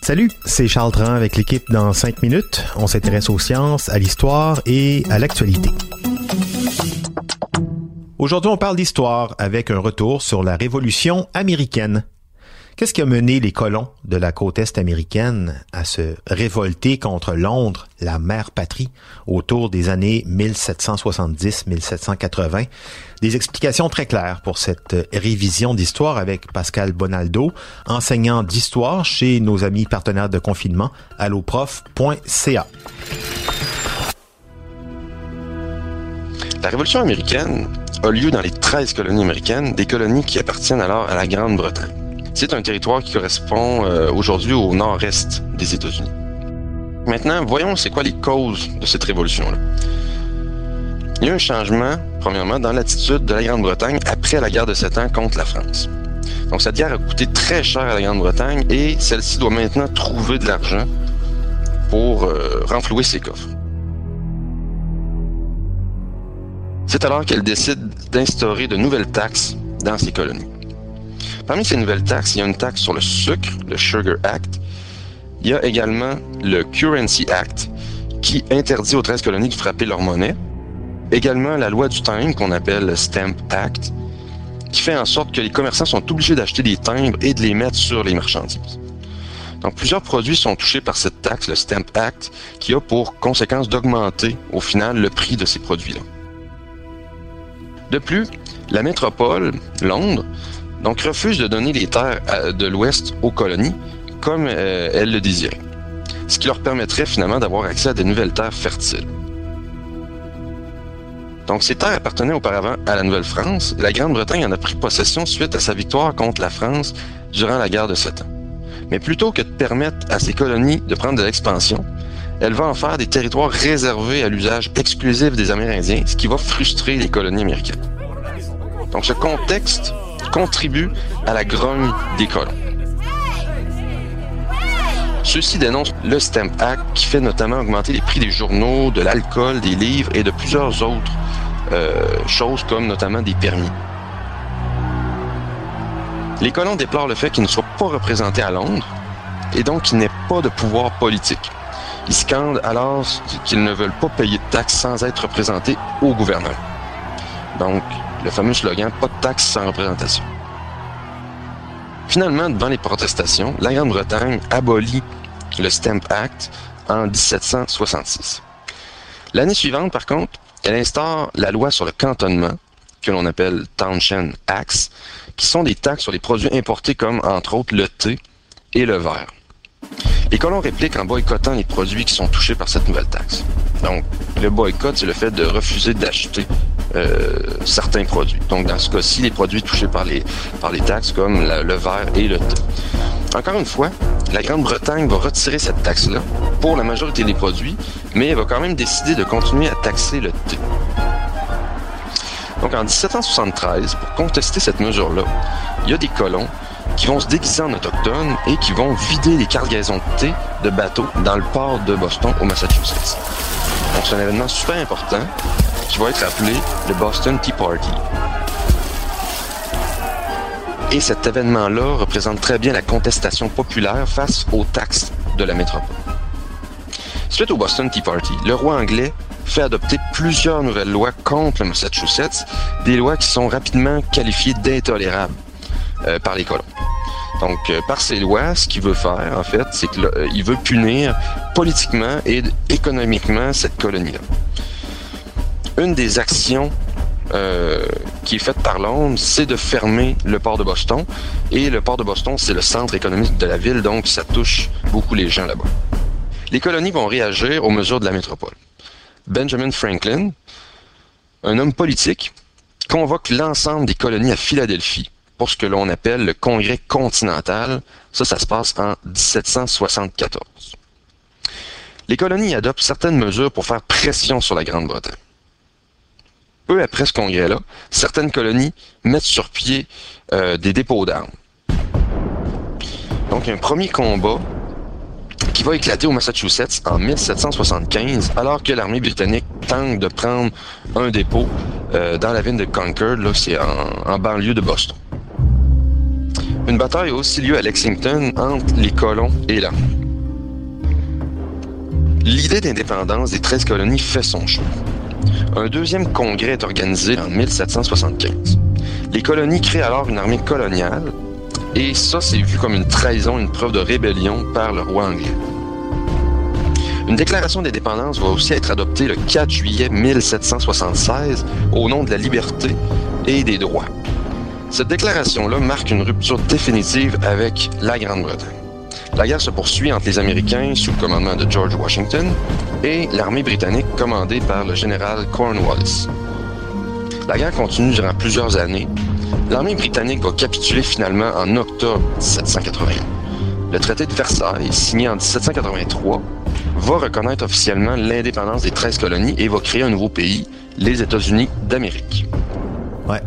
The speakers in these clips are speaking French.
Salut, c'est Charles Tran avec l'équipe dans 5 minutes. On s'intéresse aux sciences, à l'histoire et à l'actualité. Aujourd'hui, on parle d'histoire avec un retour sur la Révolution américaine. Qu'est-ce qui a mené les colons de la côte est américaine à se révolter contre Londres, la mère patrie, autour des années 1770-1780? Des explications très claires pour cette révision d'histoire avec Pascal Bonaldo, enseignant d'histoire chez nos amis partenaires de confinement, alloprof.ca. La Révolution américaine a lieu dans les 13 colonies américaines, des colonies qui appartiennent alors à la Grande-Bretagne. C'est un territoire qui correspond euh, aujourd'hui au nord-est des États-Unis. Maintenant, voyons c'est quoi les causes de cette révolution-là. Il y a un changement, premièrement, dans l'attitude de la Grande-Bretagne après la guerre de Sept Ans contre la France. Donc cette guerre a coûté très cher à la Grande-Bretagne et celle-ci doit maintenant trouver de l'argent pour euh, renflouer ses coffres. C'est alors qu'elle décide d'instaurer de nouvelles taxes dans ses colonies. Parmi ces nouvelles taxes, il y a une taxe sur le sucre, le Sugar Act. Il y a également le Currency Act, qui interdit aux 13 colonies de frapper leur monnaie. Également la loi du time, qu'on appelle le Stamp Act, qui fait en sorte que les commerçants sont obligés d'acheter des timbres et de les mettre sur les marchandises. Donc plusieurs produits sont touchés par cette taxe, le Stamp Act, qui a pour conséquence d'augmenter au final le prix de ces produits-là. De plus, la métropole, Londres, donc refuse de donner les terres de l'Ouest aux colonies comme euh, elle le désirait, ce qui leur permettrait finalement d'avoir accès à de nouvelles terres fertiles. Donc ces terres appartenaient auparavant à la Nouvelle-France. La Grande-Bretagne en a pris possession suite à sa victoire contre la France durant la guerre de Sept Ans. Mais plutôt que de permettre à ces colonies de prendre de l'expansion, elle va en faire des territoires réservés à l'usage exclusif des Amérindiens, ce qui va frustrer les colonies américaines. Donc ce contexte contribue à la grogne des colons. Ceux-ci dénoncent le Stamp Act qui fait notamment augmenter les prix des journaux, de l'alcool, des livres et de plusieurs autres euh, choses comme notamment des permis. Les colons déplorent le fait qu'ils ne soient pas représentés à Londres et donc qu'il n'ait pas de pouvoir politique. Ils scandent alors qu'ils ne veulent pas payer de taxes sans être représentés au gouvernement. Donc, le fameux slogan Pas de taxes sans représentation. Finalement, devant les protestations, la Grande-Bretagne abolit le Stamp Act en 1766. L'année suivante, par contre, elle instaure la loi sur le cantonnement, que l'on appelle Townshend Acts, qui sont des taxes sur les produits importés comme, entre autres, le thé et le verre. Les colons répliquent en boycottant les produits qui sont touchés par cette nouvelle taxe. Donc, le boycott, c'est le fait de refuser d'acheter certains produits. Donc, dans ce cas-ci, les produits touchés par les, par les taxes comme le verre et le thé. Encore une fois, la Grande-Bretagne va retirer cette taxe-là pour la majorité des produits, mais elle va quand même décider de continuer à taxer le thé. Donc, en 1773, pour contester cette mesure-là, il y a des colons qui vont se déguiser en autochtones et qui vont vider les cargaisons de thé de bateaux dans le port de Boston au Massachusetts. Donc c'est un événement super important qui va être appelé le Boston Tea Party. Et cet événement-là représente très bien la contestation populaire face aux taxes de la métropole. Suite au Boston Tea Party, le roi anglais fait adopter plusieurs nouvelles lois contre le Massachusetts, des lois qui sont rapidement qualifiées d'intolérables euh, par les colons. Donc, euh, par ces lois, ce qu'il veut faire, en fait, c'est qu'il euh, veut punir politiquement et économiquement cette colonie-là. Une des actions qui est faite par Londres, c'est de fermer le port de Boston. Et le port de Boston, c'est le centre économique de la ville, donc ça touche beaucoup les gens là-bas. Les colonies vont réagir aux mesures de la métropole. Benjamin Franklin, un homme politique, convoque l'ensemble des colonies à Philadelphie pour ce que l'on appelle le Congrès continental. Ça, ça se passe en 1774. Les colonies adoptent certaines mesures pour faire pression sur la Grande-Bretagne. Après ce congrès-là, certaines colonies mettent sur pied euh, des dépôts d'armes. Donc, un premier combat qui va éclater au Massachusetts en 1775, alors que l'armée britannique tente de prendre un dépôt euh, dans la ville de Concord, là, c'est en, en banlieue de Boston. Une bataille a aussi lieu à Lexington entre les colons et l'armée. L'idée d'indépendance des 13 colonies fait son choix. Un deuxième congrès est organisé en 1775. Les colonies créent alors une armée coloniale et ça, c'est vu comme une trahison, une preuve de rébellion par le roi anglais. Une déclaration d'indépendance va aussi être adoptée le 4 juillet 1776 au nom de la liberté et des droits. Cette déclaration-là marque une rupture définitive avec la Grande-Bretagne. La guerre se poursuit entre les Américains sous le commandement de George Washington et l'armée britannique commandée par le général Cornwallis. La guerre continue durant plusieurs années L'armée britannique va capituler finalement en octobre 1781. Le traité de Versailles, signé en 1783, va reconnaître officiellement l'indépendance des 13 colonies et va créer un nouveau pays, les États-Unis d'Amérique.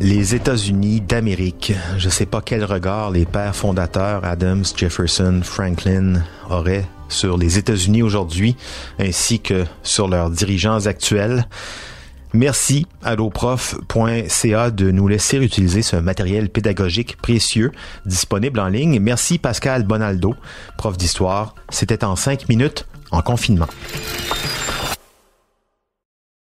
Les États-Unis d'Amérique. Je sais pas quel regard les pères fondateurs Adams, Jefferson, Franklin auraient sur les États-Unis aujourd'hui, ainsi que sur leurs dirigeants actuels. Merci à alloprof.ca de nous laisser utiliser ce matériel pédagogique précieux disponible en ligne. Merci Pascal Bonaldo, prof d'histoire. C'était en cinq minutes en confinement.